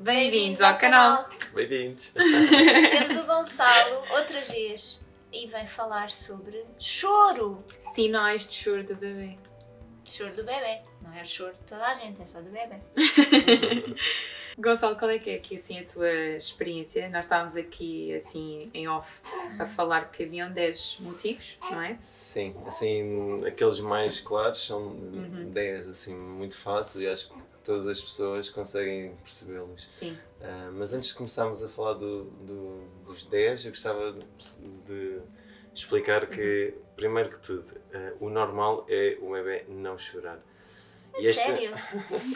Bem-vindos ao canal! Bem-vindos! Temos o Gonçalo outra vez e vem falar sobre choro! Sinais de choro do bebê. Choro do bebê, não é choro de toda a gente, é só do bebê. Gonçalo, qual é que é aqui assim a tua experiência? Nós estávamos aqui assim em off a falar que haviam 10 motivos, não é? Sim, assim, aqueles mais claros são 10, assim, muito fáceis e acho que todas as pessoas conseguem percebê-los. Sim. Uh, mas antes de começarmos a falar do, do, dos 10, eu gostava de explicar que, primeiro que tudo, uh, o normal é o bebê não chorar. É esta... sério?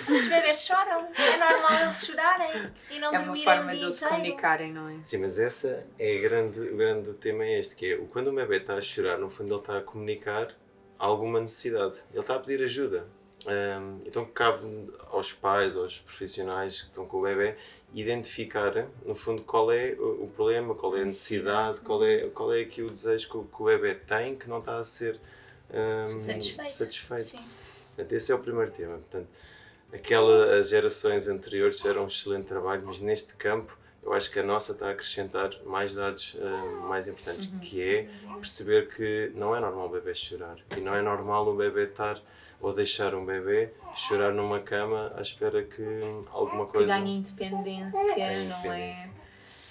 Os bebês choram. É normal eles chorarem e não é dormirem uma forma de eles inteiro. comunicarem, não é? Sim, mas essa é a grande, o grande tema é este, que é quando o bebê está a chorar, no fundo ele está a comunicar alguma necessidade. Ele está a pedir ajuda. Um, então cabe aos pais, aos profissionais que estão com o bebê, identificar, no fundo, qual é o problema, qual é a necessidade, qual é, qual é aqui o desejo que o, que o bebê tem que não está a ser um, satisfeito. satisfeito. Sim. Portanto, esse é o primeiro tema. Portanto, aquela, as gerações anteriores fizeram um excelente trabalho, mas neste campo eu acho que a nossa está a acrescentar mais dados uh, mais importantes, Uhum. que é perceber que não é normal o bebê chorar e não é normal o bebê estar ou deixar um bebê chorar numa cama à espera que alguma Que coisa ganhe independência, ganhe não é?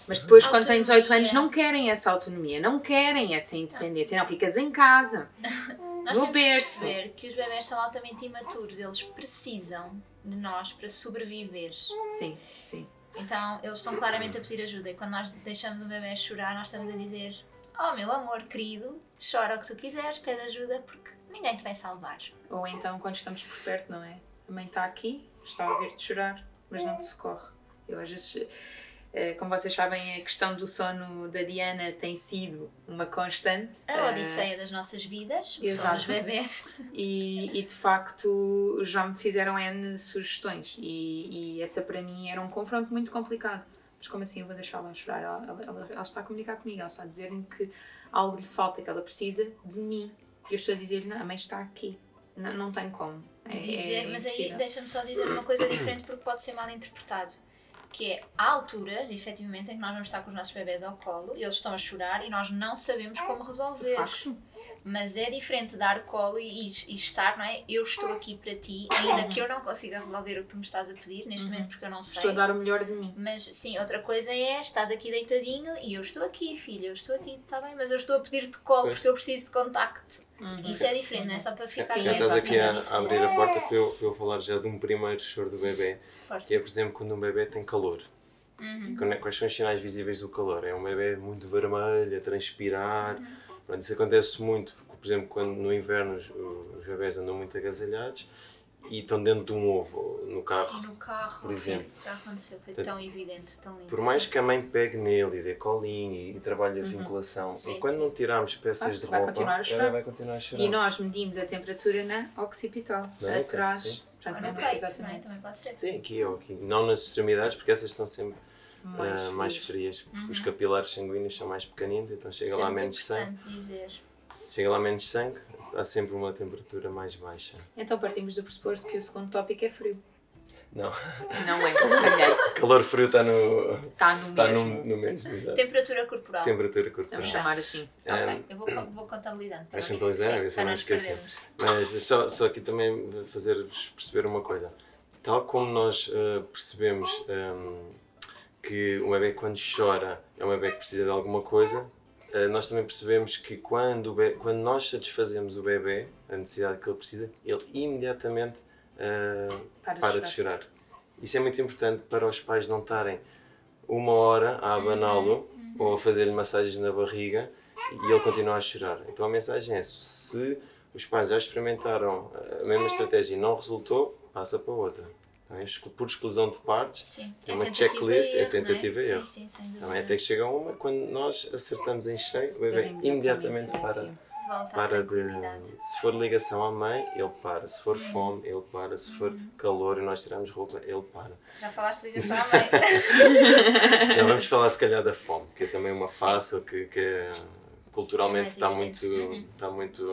Mas depois, quando têm 18 Autonomia. anos, não querem essa autonomia, não querem essa independência. Não, ficas em casa. Nós No temos berço. que perceber que os bebés são altamente imaturos, eles precisam de nós para sobreviver. Sim, sim. Então, eles estão claramente a pedir ajuda e quando nós deixamos um bebê chorar, nós estamos a dizer: Oh meu amor querido, chora o que tu quiseres, pede ajuda porque ninguém te vai salvar. Ou então, quando estamos por perto, não é? A mãe está aqui, está a ouvir-te chorar, mas não te socorre. Eu às vezes, eh, como vocês sabem, a questão do sono da Diana tem sido uma constante. A Eh, odisseia das nossas vidas, são exato. os bebés. E, e, de facto já me fizeram N sugestões e, e essa para mim era um confronto muito complicado. Mas como assim eu vou deixá-la chorar? Ela- ela- ela está a comunicar comigo, ela está a dizer-me que algo lhe falta, que ela precisa de mim. E eu estou a dizer-lhe, não, a mãe está aqui. Não, não tem como. É, dizer, é mas aí deixa-me só dizer uma coisa diferente porque pode ser mal interpretado. Que é, há alturas, efetivamente, em que nós vamos estar com os nossos bebés ao colo e eles estão a chorar e nós não sabemos como resolver. De facto. Mas é diferente dar colo e, e estar, não é? Eu estou aqui para ti, ainda que eu não consiga resolver o que tu me estás a pedir neste momento porque eu não sei. Estou a dar o melhor de mim. Mas sim, outra coisa é, estás aqui deitadinho e eu estou aqui, filha, eu estou aqui, está bem, mas eu estou a pedir-te colo Pois. porque eu preciso de contacto. Uhum. Isso é diferente, não é só para ficar Sim, Já bem estás aqui a, a abrir a porta para eu, eu falar já de um primeiro choro do bebê, Força. que é, por exemplo, quando um bebê tem calor. Uhum. É- Quais são os sinais visíveis do calor? É um bebê muito vermelho, a transpirar. Uhum. Pronto, isso acontece muito, porque, por exemplo, quando no inverno os, os bebés andam muito agasalhados e estão dentro de um ovo no E carro. no carro, Por exemplo. sim, já aconteceu, foi Portanto, tão evidente, tão lindo. Por mais sim. que a mãe pegue nele e dê colinho e, e trabalhe a vinculação, Sim, enquanto sim. não tirarmos peças Ah, de vai roupa, ela vai continuar a chorar. E nós medimos a temperatura na occipital, atrás. sim. Ou no peito, é? exatamente. Também pode ser. Sim, aqui ou aqui. Não nas extremidades, porque essas estão sempre Mais ah, mais frias, porque os capilares sanguíneos são mais pequeninos, então chega Isso é lá menos sangue. dizer. Chega lá menos sangue, há sempre uma temperatura mais baixa. Então partimos do pressuposto que o segundo tópico é frio. Não, Não é, falhei. calor frio está no, Está no está no, mesmo. no mesmo, exato. Temperatura corporal. Temperatura Vamos corporal. chamar assim. Ok, eu vou, vou contabilizando. Vais nós- contabilizar, ver se não. Mas só, só aqui também fazer-vos perceber uma coisa. Tal como nós ah, percebemos ahm, que um bebê quando chora é um bebê que precisa de alguma coisa, ah, nós também percebemos que quando, o be- quando nós satisfazemos o bebê, a necessidade que ele precisa, ele imediatamente ah, Para de para de chorar. Isso é muito importante para os pais não estarem uma hora a abaná-lo ou a fazer-lhe massagens na barriga e ele continua a chorar. Então a mensagem é: se os pais já experimentaram a mesma estratégia e não resultou, passa para outra. É? Por exclusão de partes, Sim. é uma tentativa checklist, é erro, tentativa e é? erro. Sim, Também até que chega uma, quando nós acertamos em cheio, o bebê imediatamente para. Volta Para de. Se for ligação à mãe, ele para. Se for fome, ele para. Se for calor e nós tiramos roupa, ele para. Já falaste de ligação à mãe. Já vamos falar se calhar da fome, que é também uma fácil que, que culturalmente É está muito, Uhum. está muito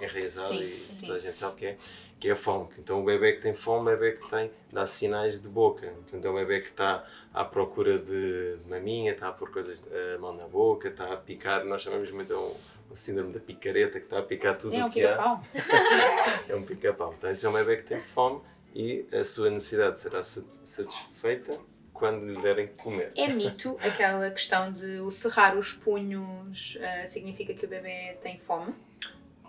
enraizada e sim. toda a gente sabe o que é, que é a fome. Então o bebê que tem fome é o bebê que tem, dá sinais de boca. Portanto é o bebê que está à procura de maminha, está a pôr coisas, a mão na boca, está a picar, nós chamamos muito o, o síndrome da picareta, que está a picar tudo É o um que há. pica-pau. É um pica-pau. Então, esse é um bebê que tem fome e a sua necessidade será sat- satisfeita quando lhe derem que comer. É mito aquela questão de o cerrar os punhos ah, significa que o bebê tem fome?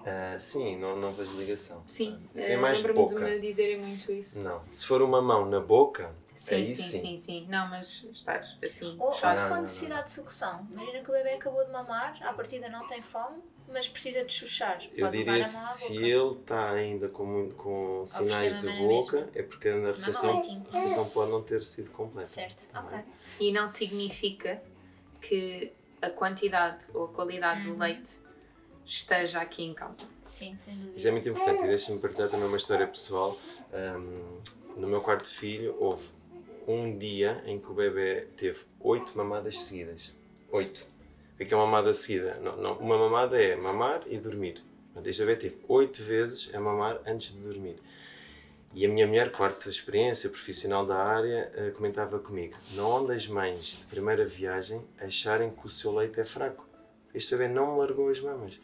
Ah, sim, não, não vejo ligação. Sim, Tem ah, mais lembro-me de boca. me dizerem muito isso. Não. Se for uma mão na boca, Sim, aí sim, sim. sim, sim. Não, mas estar assim, Ou, se for não, necessidade de sucção. Imagina que o bebê acabou de mamar, à partida não tem fome, mas precisa de chuchar. Eu Pode diria a se boca. ele está ainda com, com sinais de na boca, mesma. é porque na refeição, leitinho. a refeição pode não ter sido completa. Certo, Tá ok. E não significa que a quantidade ou a qualidade Uhum. do leite esteja aqui em causa. Sim, sem dúvida. Isso é muito importante e deixa-me partilhar também uma história pessoal. Ahm, no meu quarto filho houve um dia em que o bebê teve oito mamadas seguidas. Oito. O que é uma mamada seguida? Não, não, uma mamada é mamar e dormir. Este bebê teve oito vezes a mamar antes de dormir. E a minha mulher, quarta experiência profissional da área, eh, comentava comigo: não onde as mães de primeira viagem acharem que o seu leite é fraco. Este bebê não me largou as mamas.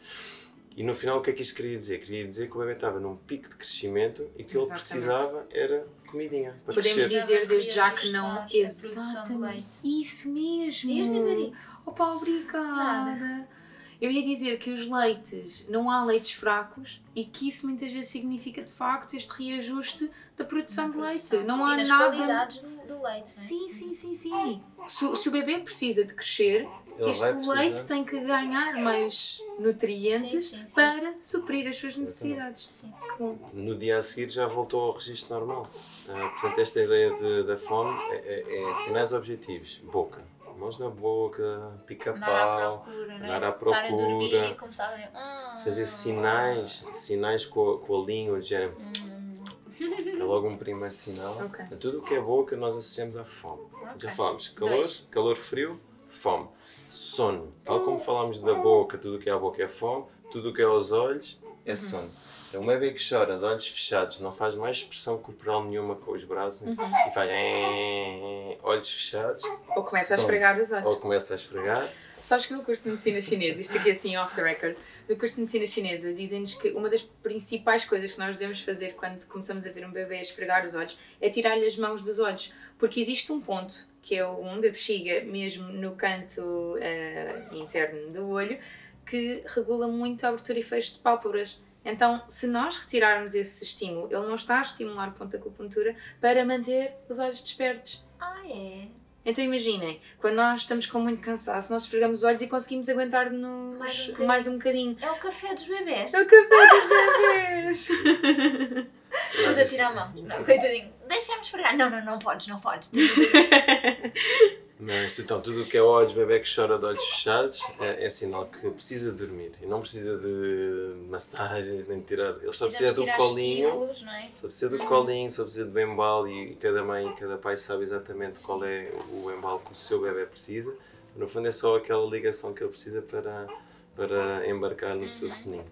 E no final, o que é que isto queria dizer? Queria dizer que o bebê estava num pico de crescimento e que ele Exatamente. precisava era comidinha para Podemos crescer. dizer desde já que não. produção Exatamente. leite. Isso mesmo. Ias dizer isso? Opa, obrigada. Nada. Eu ia dizer que os leites, não há leites fracos e que isso muitas vezes significa de facto este reajuste da produção Na de leite. produção. Não há e nas nada. qualidades do, do leite, não é? Sim, sim, sim, sim. Se, o- se o bebê precisa de crescer, Ele este leite tem que ganhar mais nutrientes Sim, sim, sim. para suprir as suas necessidades. No dia a seguir já voltou ao registro normal. Ah, portanto, esta ideia de- da fome é, é- é sinais objetivos. Boca. Mãos na boca, pica-pau, andar à procura. começar a dizer, "Hum, fazer sinais, sinais com a, com a língua, de género. hum." É logo um primeiro sinal. Ok. Tudo o que é boca nós associamos à fome. Já Ok. falámos calor, Dois. calor frio, fome. Sono. Tal como falámos da boca, tudo o que é à boca é fome, tudo o que é aos olhos é sono. Então, um bebê que chora de olhos fechados, não faz mais expressão corporal nenhuma com os braços né? Uhum. e faz olhos fechados Ou começa a Som. esfregar os ou olhos. começa a esfregar. Sabes que no curso de medicina chinesa, isto aqui assim off the record, no curso de medicina chinesa dizem-nos que uma das principais coisas que nós devemos fazer quando começamos a ver um bebê esfregar os olhos é tirar-lhe as mãos dos olhos. Porque existe um ponto, que é o um da bexiga, mesmo no canto eh, interno do olho, que regula muito a abertura e fecho de pálpebras. Então, se nós retirarmos esse estímulo, ele não está a estimular o ponto da acupuntura para manter os olhos despertos. Ah, é? Então imaginem, quando nós estamos com muito cansaço, nós esfregamos os olhos e conseguimos aguentar-nos Mais um bocadinho. mais um bocadinho. É o café dos bebés. É o café dos bebês! Tudo a tirar a mão. Não, coitadinho. Deixa-me esfregar. Não, não, não podes, não podes. Mas então, tudo o que é olhos, bebê que chora de olhos fechados é, é sinal que precisa dormir e não precisa de massagens nem de tirar. Ele só precisa Precisamos do tirar colinho. é? Só precisa do Uhum. colinho, só precisa do embalo e cada mãe e cada pai sabe exatamente qual é o embalo que o seu bebê precisa. No fundo é só aquela ligação que ele precisa para, para embarcar no seu soninho.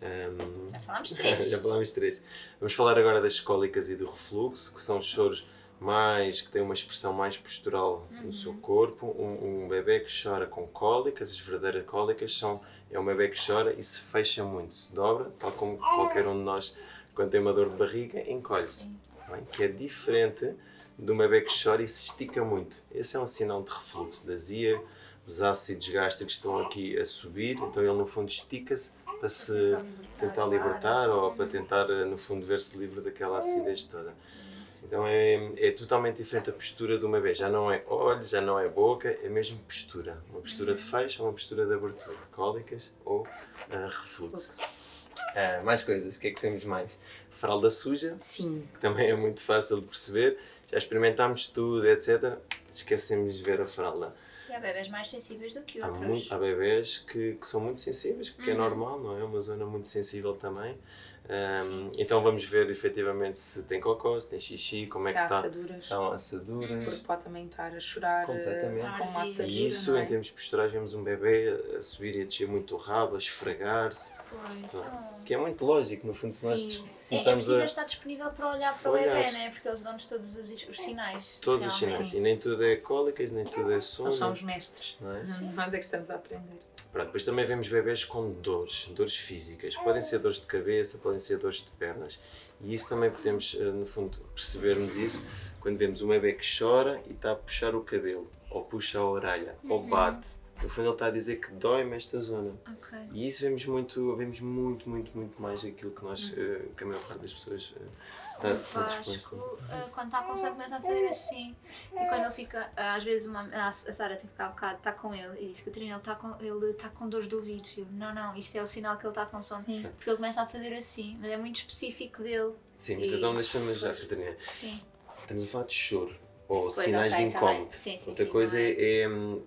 Um, Já falámos três. já falámos de três. Vamos falar agora das cólicas e do refluxo, que são choros mais que têm uma expressão mais postural no seu corpo. Um, um bebê que chora com cólicas, as verdadeiras cólicas são é um bebê que chora e se fecha muito, se dobra, tal como qualquer um de nós quando tem uma dor de barriga encolhe-se, bem? que é diferente de um bebê que chora e se estica muito. Esse é um sinal de refluxo, de azia. Os ácidos gástricos estão aqui a subir, então ele no fundo estica-se para se tentar libertar ou para tentar, eh, no fundo, ver-se livre daquela acidez toda. Então é, é totalmente diferente a postura de uma vez. Já não é olhos, já não é boca, é mesmo postura. Uma postura de fecho ou uma postura de abertura. Cólicas ou uh, refluxo. Uh, mais coisas, o que é que temos mais? Fralda suja, Sim. que também é muito fácil de perceber. Já experimentámos tudo, etc. Esquecemos de ver a fralda. E há bebés mais sensíveis do que Há, outros. muito, há bebés que, que são muito sensíveis, que é Uhum. normal, não é? É uma zona muito sensível também. Um, então vamos ver efetivamente se tem cocô, se tem xixi, como Se é que está. assaduras. São assaduras. Porque pode também estar a chorar Completamente. eh, com uma Ah, assadura, E isso, não é? em termos posturais, vemos um bebê a subir e a descer muito o rabo, a esfregar-se, Não. não. que é muito lógico, no fundo, se nós Sim, sim. É, é a. estar disponível para olhar para o Olhar. bebê, né? porque eles dão-nos todos os, os sinais. Todos os realmente. sinais. E nem tudo é cólicas, nem tudo é sono. Eles são os mestres. Não é? Nós é que estamos a aprender. Pronto, depois também vemos bebés com dores, dores físicas. Podem ser dores de cabeça, podem ser dores de pernas. E isso também podemos, eh, no fundo, percebermos isso quando vemos um bebê que chora e está a puxar o cabelo, ou puxa a orelha, ou bate. No fundo ele está a dizer que dói-me esta zona. Ok. E isso vemos muito, vemos muito, muito, muito mais aquilo que nós, eh, que a maior parte das pessoas eh, está, O está disposta. Vasco, ah, quando está com sono, começa a fazer assim. E quando ele fica, às vezes uma, a Sara tem que ficar um bocado, está com ele e diz: Catarina, ele está com, ele está com dores de ouvidos. E Eu, não, não, isto é o sinal que ele está com sono. Sim. Porque ele começa a fazer assim, mas é muito específico dele. Sim, mas E- então deixa-me ajudar. Catarina. Sim. Estamos a falar de choro. Ou Pois, sinais ok, de tá incómodo. Sim, sim, Outra sim, coisa é? é,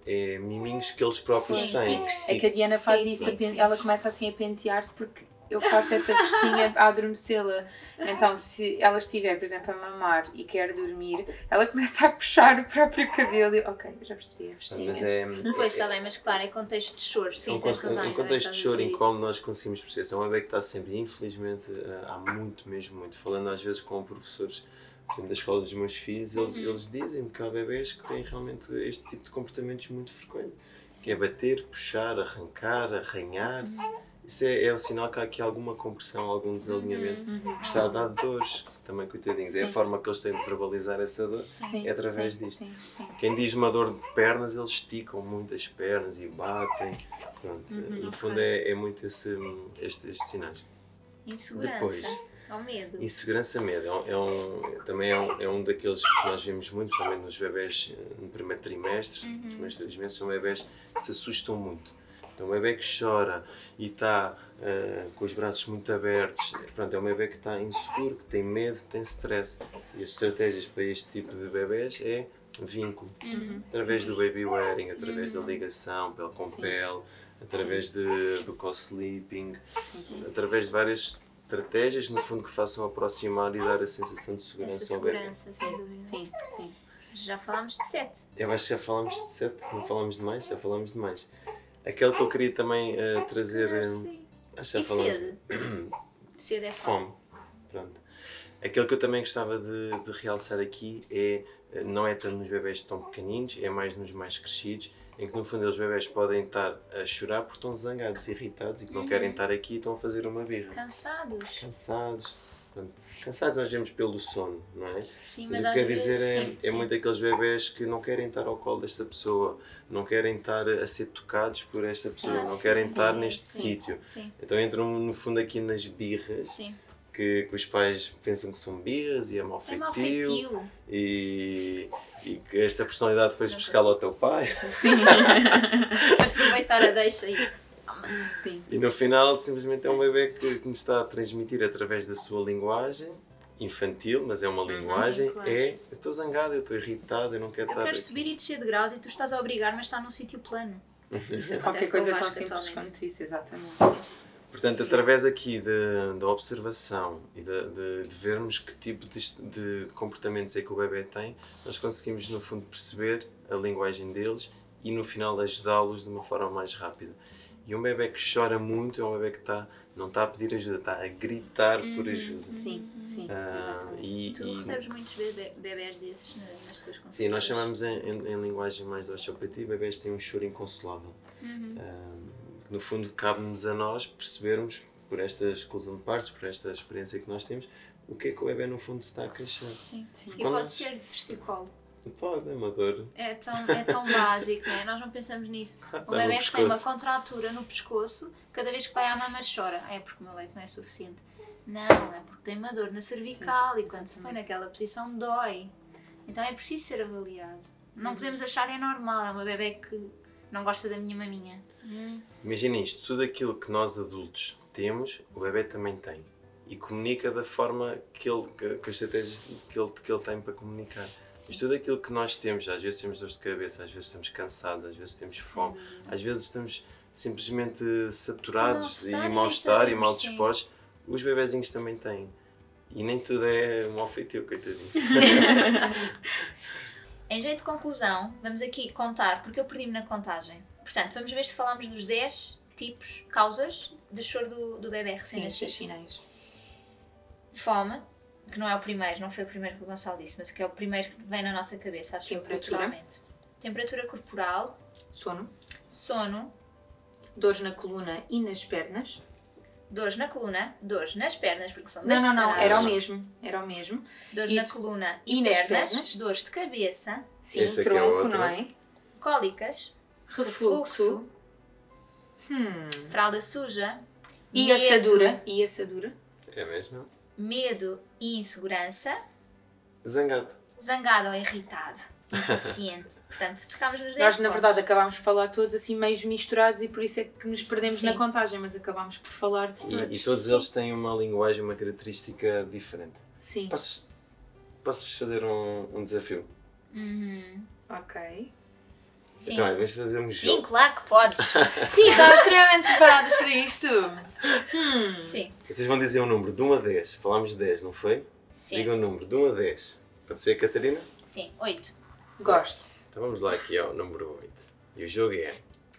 é, é miminhos que eles próprios Sim, têm. É que a Diana faz Sim, isso, sim, a pen- sim. ela começa assim a pentear-se porque eu faço essa vestinha a adormecê-la. Então, se ela estiver, por exemplo, a mamar e quer dormir, ela começa a puxar o próprio cabelo e, ok, já percebi a vestinha. Mas é, Pois está bem, mas claro, é contexto de choro. Sim, um, tens razão. um bem contexto de choro em como nós conseguimos perceber. É um bebê que está sempre, infelizmente, eh, há muito, mesmo muito. Falando às vezes com professores, por exemplo, da escola dos meus filhos, eles, Uhum. eles dizem que há bebés que têm realmente este tipo de comportamentos muito frequentes. Que é bater, puxar, arrancar, arranhar-se. Isso é, é um sinal que há aqui alguma compressão, algum desalinhamento. Uhum. que está a dar dores também, coitadinhos. É a Sim. forma que eles têm de verbalizar essa dor. Sim, é através sim, disto. Sim, sim. Quem diz uma dor de pernas, eles esticam muito as pernas e batem. Pronto, Uhum, no fundo é, é muito esse, este- estes sinais. Insegurança. Depois. Ao medo. Insegurança, medo, é um, é um- também é um, é um daqueles que nós vemos muito, principalmente nos bebés no primeiro trimestre. Uhum. Primeiros três meses são bebés que se assustam muito. Então, um bebê que chora e está eh, com os braços muito abertos, pronto, é um bebê que está inseguro, que tem medo, que tem stress. E as estratégias para este tipo de bebés é vínculo. Uhum. Através do baby wearing, através da ligação, pele com Sim. pele, através de, do co-sleeping, através de várias estratégias, no fundo, que façam aproximar e dar a sensação de segurança Essa ao bebê. segurança, sem dúvida. Sim, sim. Já falámos de sete. Eu acho que já falámos de sete, não falámos de mais, já falámos de mais. Aquele que eu queria também eh, trazer. eh, Sim. acho que já falamos. sede? Sede é fome. Fome. Pronto. Aquele que eu também gostava de, de realçar aqui é, eh, não é tanto nos bebés tão pequeninos, é mais nos mais crescidos, em que no fundo os bebés podem estar a chorar porque estão zangados, irritados e que não Uhum. querem estar aqui e estão a fazer uma birra. Cansados. Cansados. Cansados nós vemos pelo sono, não é? Sim, Mas mas o que quer dizer é, sim, é muito aqueles bebés que não querem estar ao colo desta pessoa, não querem estar a ser tocados por esta Sim, pessoa, não querem estar neste sítio. Sim, Então entram no fundo aqui nas birras, sim. Que, que os pais pensam que são birras e é mau É mau feitio, feitio. e, e que esta personalidade foi buscá-la ao teu pai. Sim. Aproveitar a deixa aí. Sim. E no final simplesmente é um bebê que, que nos está a transmitir através da sua linguagem, infantil, mas é uma linguagem, claro. é eu estou zangado, eu estou irritado, eu não quero Eu estar quero aqui. subir e descer de graus e tu estás a obrigar, mas está num sítio plano. Isso Qualquer coisa tão simples atualmente. quanto isso, exatamente. Portanto, através aqui da observação e de, de- de vermos que tipo de, de comportamentos é que o bebê tem, nós conseguimos, no fundo, perceber a linguagem deles e, no final, ajudá-los de uma forma mais rápida. E um bebê que chora muito é um bebê que está, não está a pedir ajuda, está a gritar por Uhum. ajuda. Sim, sim, Ah, exatamente. e, Tu e- recebes muitos bebê, bebés desses na- nas tuas consultas? sim, nós chamamos em, em- em linguagem mais de osteopatia, bebés têm um choro inconsolável. Uhum. Ah, no fundo, cabe-nos a nós percebermos, por esta exclusão de partes, por esta experiência que nós temos, o que é que o bebê no fundo está a queixar. Sim. Sim. E pode nós- ser de torcicolo. Pode, é uma dor. É tão, é tão básico, não é? Nós não pensamos nisso. Está O bebê que tem uma contratura no pescoço, cada vez que vai à mama chora. É porque o meu leite não é suficiente. Não, é porque tem uma dor na cervical e quando se põe naquela posição dói. Então é preciso ser avaliado. Não podemos achar é normal, é uma bebê que não gosta da minha maminha. Imagina isto, tudo aquilo que nós adultos temos, o bebê também tem. E comunica da forma que ele, que, que as estratégias que ele, que ele tem para comunicar. Mas tudo aquilo que nós temos, às vezes temos dores de cabeça, às vezes estamos cansados, às vezes temos fome, às vezes estamos simplesmente saturados e e mal-estar e mal sim. dispostos. Os bebezinhos também têm. E nem tudo é mau feitio, coitadinhos. Em jeito de conclusão, vamos aqui contar, porque eu perdi-me na contagem. Portanto, vamos ver se falamos dos 10 tipos, causas de choro do, do bebê Sim, estes recém-nascido. sinais. Fome, que não é o primeiro, não foi o primeiro que o Gonçalo disse, mas que é o primeiro que vem na nossa cabeça, acho Temperatura. naturalmente. Temperatura corporal, Sono. sono, Dores na coluna e nas pernas. Dores na coluna, dores nas pernas, porque são Não, dores não, não. separadas. Era o mesmo. Era o mesmo. Dores E na coluna e e, nas pernas, pernas. dores de cabeça, Sim, Esse aqui é tronco, outro. não é? cólicas, Refluxo. Hum. fralda suja, E medo, assadura. E assadura. É mesmo? medo e insegurança, Zangado. zangado ou irritado, impaciente. Portanto, ficámos nos 10 Nós, na pontos. verdade, acabámos de falar todos assim meio misturados e por isso é que nos perdemos Sim. na contagem, mas acabámos por falar de todos. E, e todos eles têm uma linguagem, uma característica diferente. Sim. Posso- Posso-vos fazer um, um desafio? Uhum. Ok. Sim. Então, é, vamos fazer um Sim, jogo. claro que podes. Sim, estávamos extremamente preparadas para isto. Hum. Sim, Vocês vão dizer um número de 1 a 10. Falámos de 10, não foi? sim, Diga um número de 1 a 10. Pode ser, Catarina? sim. Oito. Gosto. Então vamos lá aqui ao número 8. E o jogo é: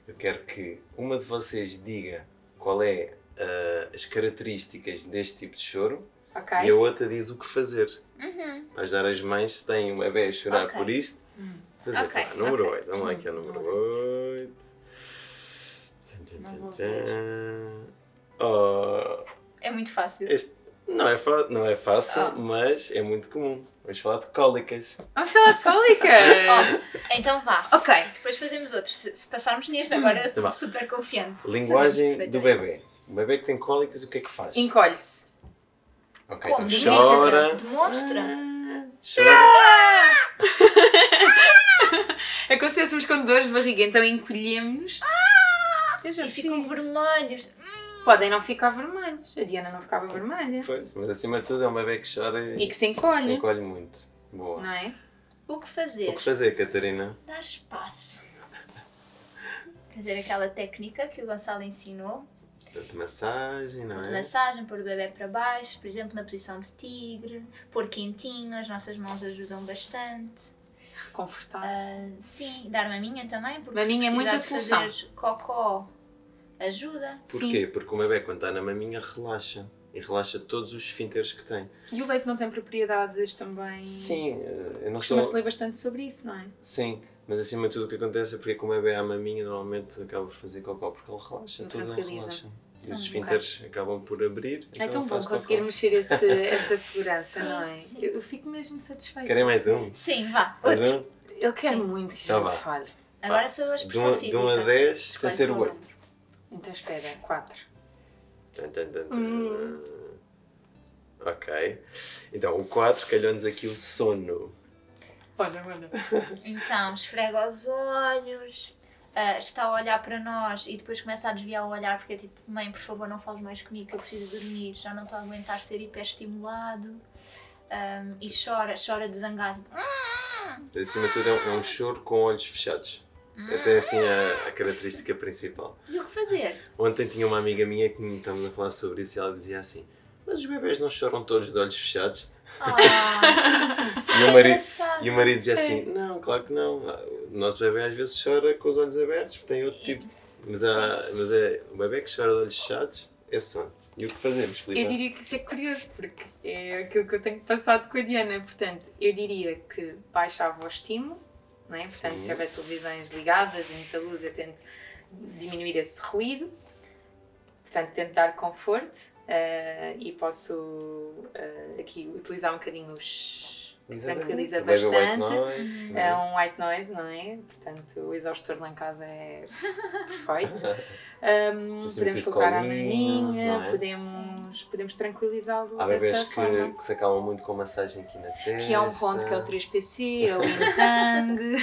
eu quero que uma de vocês diga qual é ah, as características deste tipo de choro Ok. e a outra diz o que fazer. Uhum. Para ajudar as mães se têm um bebê a chorar Ok. por isto. Hum. Fazer, Ok, tá, número ok. 8. Vamos lá aqui ao número número 8. Tchan, tchan, tchan, tchan. Oh, É muito fácil. este não é, não é fácil, Ah. mas é muito comum. Vamos falar de cólicas. Vamos falar de cólicas. Oh, então vá. ok. Depois fazemos outro. Se, se passarmos neste agora, eu estou Tá bom. super confiante. Linguagem do bebê. O bebê que tem cólicas, o que é que faz? Encolhe-se. Ok, Como? então chora. Demonstra. Chora. É como se estivéssemos com dores de barriga, então encolhemos. Já E ficam vermelhos. Podem não ficar vermelhos. A Diana não ficava vermelha. Pois, mas acima de tudo é um bebê que chora e, E que se encolhe. se encolhe muito. Boa. Não é? O que fazer? O que fazer, Catarina? Dar espaço. Fazer aquela técnica que o Gonçalo ensinou. Portanto, massagem, não é? Massagem, pôr o bebê para baixo, por exemplo, na posição de tigre. Pôr quentinho, as nossas mãos ajudam bastante. Reconfortar. Ah, sim, dar maminha também, porque Maminha é se muita solução. fazer cocó, ajuda. Porquê? Porque o bebê, quando está na maminha, relaxa. E relaxa todos os esfínteres que tem. E o leite não tem propriedades também. Sim, eh, eu não Costuma-se sou... ler bastante sobre isso, não é? Sim, mas acima de tudo o que acontece é porque como o bebê à maminha, normalmente acaba por fazer cocó, porque ele relaxa, tudo ele relaxa. E Ah, os esfínteres acabam por abrir, É então tão bom faz conseguirmos cocó. ter esse, essa segurança, Sim, não é? sim. Eu, fico mesmo satisfeita. Querem mais um? Sim, vá. Mais Outro. um? Eu quero Sim. muito que a Então gente vá. falhe. Agora sou a De um, física. de um a 10, sem ser o um 8. Então espera, 4. Tan, tan, tan, tan. Hum. Ok. Então, o 4 calhou-nos aqui o sono. Olha, olha. Então, esfrega os olhos, ah, está a olhar para nós e depois começa a desviar o olhar porque é tipo, mãe, por favor, não fales mais comigo que eu preciso dormir, já não estou a aguentar ser hiperestimulado. Ahm, e chora, chora de zangado. Acima de tudo, é um, é um choro com olhos fechados. Essa é assim a, a característica principal. E o que fazer? Ontem tinha uma amiga minha que me estávamos a falar sobre isso e ela dizia assim: Mas os bebês não choram todos de olhos fechados? Ah, E o marido, e o marido dizia assim: Não, claro que não. O nosso bebê às vezes chora com os olhos abertos, porque tem outro tipo. Mas, há, mas é, o bebê que chora de olhos fechados é sono. E o que fazemos, Eu diria que isso é curioso, porque é aquilo que eu tenho passado com a Diana. Portanto, eu diria que baixava o estímulo, não é? Portanto, Sim. se houver televisões ligadas e muita luz, eu tento diminuir esse ruído. Portanto, tento dar conforto eh, e posso eh, aqui utilizar um bocadinho os. Tranquiliza bastante. noise, É é? um white noise, não é? Portanto, o exaustor lá em casa é perfeito. Um, Assim, podemos colocar a colinho, maminha, não é? podemos podemos, tranquilizá-lo Há dessa bebês forma. que, que se acalmam muito com massagem aqui na testa. Que é um ponto que é o 3PC, é o Intang.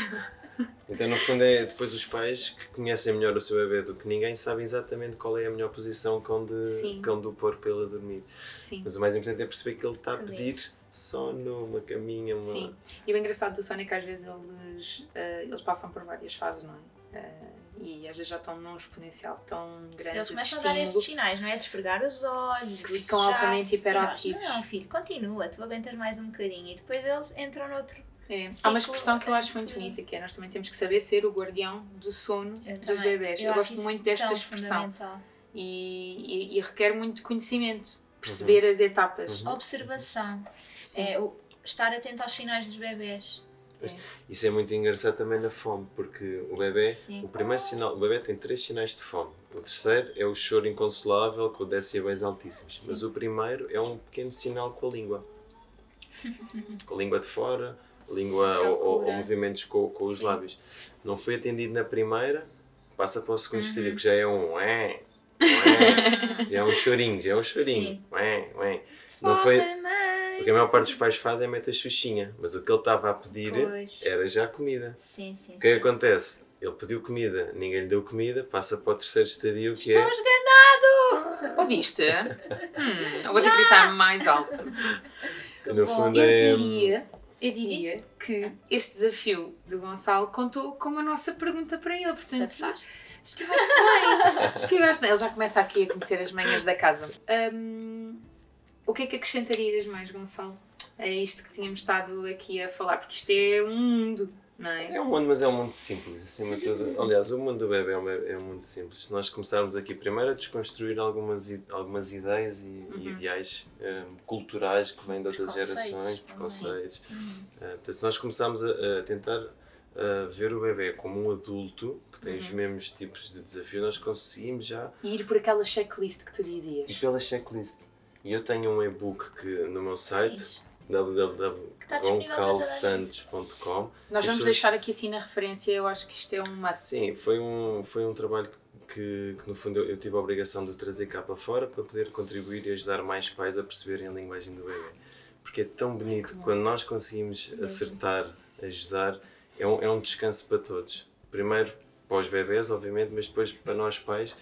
Então, no fundo, é depois os pais que conhecem melhor o seu bebê do que ninguém sabem exatamente qual é a melhor posição que onde, Sim. que onde o pôr para ele dormir. Sim. Mas o mais importante é perceber que ele está a pedir sono, uma caminha, uma. Sim. E o engraçado do sono é que às vezes eles, eh, eles passam por várias fases, não é? Eh, e às vezes já estão num exponencial tão grande Eles começam a dar estes sinais, não é? De esfregar os olhos, que ficam sujar. altamente E nós, hiperativos. Não, filho, continua, tu aguentas mais um bocadinho. E depois eles entram noutro. É. Há uma expressão que eu acho muito que- bonita, que é nós também temos que saber ser o guardião do sono Eu dos também. bebés. Eu, acho gosto muito desta expressão e, e- e requer muito conhecimento, perceber as etapas. Uhum. Observação. Sim. É o estar atento aos sinais dos bebés. Isso é muito engraçado também na fome, porque o bebê, Sim. o primeiro sinal, o bebê tem três sinais de fome. O terceiro é o choro inconsolável com decibéis altíssimos. Mas o primeiro é um pequeno sinal com a língua. com a língua de fora, língua ou, ou- ou movimentos com, com os Sim. lábios. Não foi atendido na primeira, passa para o segundo Uhum. estádio, que já é um ué, já é um chorinho, já é um chorinho. Sim. Ué, ué. Não foi, mãe. porque a maior parte dos pais fazem é meter a xuxinha, mas o que ele estava a pedir Pois. era já comida. Sim, sim, O que é sim. que acontece? Ele pediu comida, ninguém lhe deu comida, passa para o terceiro estadio que Estou é. esganado! Ouviste? Hum, eu vou ter que gritar mais alto. que no bom. fundo Eu é. diria, eu diria que este desafio do Gonçalo contou com uma nossa pergunta para ele. Portanto, esquivaste bem. Esquivaste bem. Ele já começa aqui a conhecer as manhas da casa. Hum, o que é que acrescentarias mais, Gonçalo? A isto que tínhamos estado aqui a falar? Porque isto é um mundo, não é? É um mundo, mas é um mundo simples, acima de tudo. Aliás, o mundo do bebê é um, é um mundo simples. Se nós começarmos aqui primeiro a desconstruir algumas, algumas ideias e, e ideais eh, culturais que vêm de outras gerações, preconceitos. Eh, portanto, se nós começarmos a, a tentar eh, ver o bebê como um adulto que tem os mesmos tipos de desafio, nós conseguimos já E ir por aquela checklist que tu dizias. E pela checklist. E eu tenho um e-book que no meu site Www.goncalsantos.com Nós vamos deixar aqui assim na referência, eu acho que isto é um must. Sim, foi um, foi um trabalho que, que no fundo eu, eu tive a obrigação de trazer cá para fora para poder contribuir e ajudar mais pais a perceberem a linguagem do bebê. Porque é tão bonito bom. quando nós conseguimos acertar, ajudar, é um, é um descanso para todos. Primeiro para os bebés, obviamente, mas depois para nós pais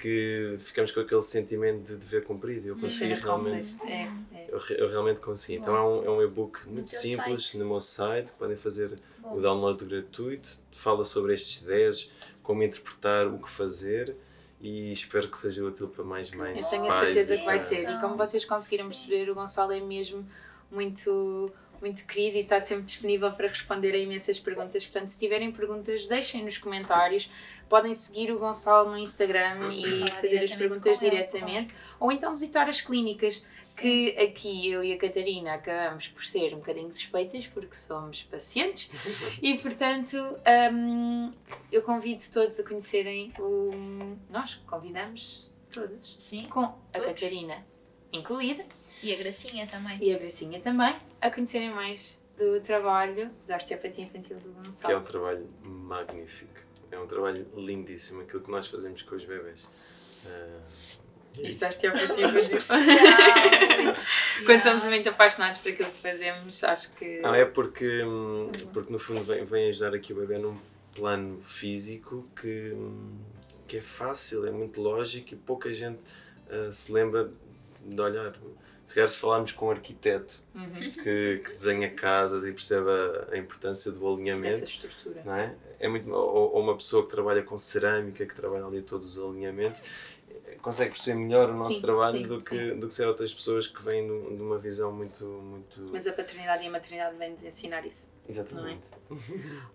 que ficamos com aquele sentimento de dever cumprido. Eu consegui Cena realmente. É, é. Eu, eu realmente consegui. Então é um, é um e-book muito simples site. no meu site. Podem fazer Bom. o download gratuito. Fala sobre estes 10, como interpretar, o que fazer. E espero que seja útil para mais mães. Eu tenho a certeza que vai ser. E como vocês conseguiram Sim. perceber, o Gonçalo é mesmo muito, muito querido e está sempre disponível para responder a imensas perguntas. Portanto, se tiverem perguntas, deixem nos comentários. Podem seguir o Gonçalo no Instagram e Falar fazer as perguntas diretamente. Ou então visitar as clínicas, que aqui eu e a Catarina acabamos por ser um bocadinho suspeitas porque somos pacientes. E portanto, hum, eu convido todos a conhecerem o. Nós convidamos todas Sim. com a Todos. Catarina incluída E a gracinha também. e a Gracinha também, a conhecerem mais do trabalho da osteopatia infantil do Que é um Gonçalo. trabalho magnífico. É um trabalho lindíssimo. Aquilo que nós fazemos com os bebês. Ah, é Isto é osteopatia infantil. Especial. Quando somos muito apaixonados por aquilo que fazemos, acho que. Não, é porque, porque no fundo vem, vem ajudar aqui o bebê num plano físico que, que é fácil, é muito lógico e pouca gente ah, se lembra de olhar. Se calhar se falarmos com um arquiteto Uhum. que, que desenha casas e percebe a, a importância do alinhamento, estrutura. não é? é muito, ou, ou uma pessoa que trabalha com cerâmica, que trabalha ali todos os alinhamentos, consegue perceber melhor o nosso Sim, trabalho sim, do, que, sim. do que ser outras pessoas que vêm de, de uma visão muito. muito... Mas a paternidade e a maternidade vêm-nos ensinar isso. Exatamente.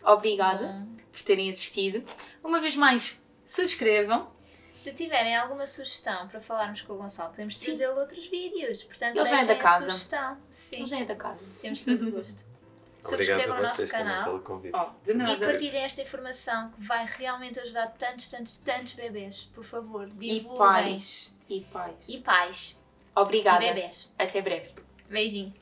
Obrigada Bom. por terem assistido. Uma vez mais, subscrevam. Se tiverem alguma sugestão para falarmos com o Gonçalo, podemos trazê-lo outros vídeos. Portanto, Ele já é da casa. sugestão. Sim, Ele já é da casa. temos todo o gosto. Subscrevam o nosso canal pelo convite. Oh, de e partilhem esta informação que vai realmente ajudar tantos, tantos, tantos bebês. Por favor, E divulguem. pais. E pais. E pais. Obrigada. E bebês. Até breve. Beijinhos.